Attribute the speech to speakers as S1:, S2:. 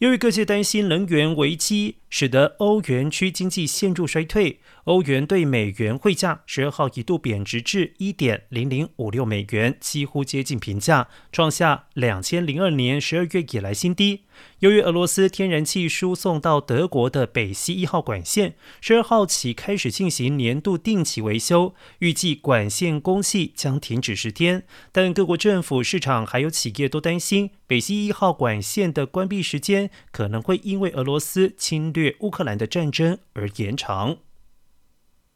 S1: 由于各界担心能源危机，使得欧元区经济陷入衰退。欧元对美元汇价十二号一度贬值至一点零零五六美元，几乎接近平价，创下两千零二年十二月以来新低。由于俄罗斯天然气输送到德国的北溪一号管线十二号起开始进行年度定期维修，预计管线供气将停止十天。但各国政府、市场还有企业都担心，北溪一号管线的关闭时间可能会因为俄罗斯侵略乌克兰的战争而延长。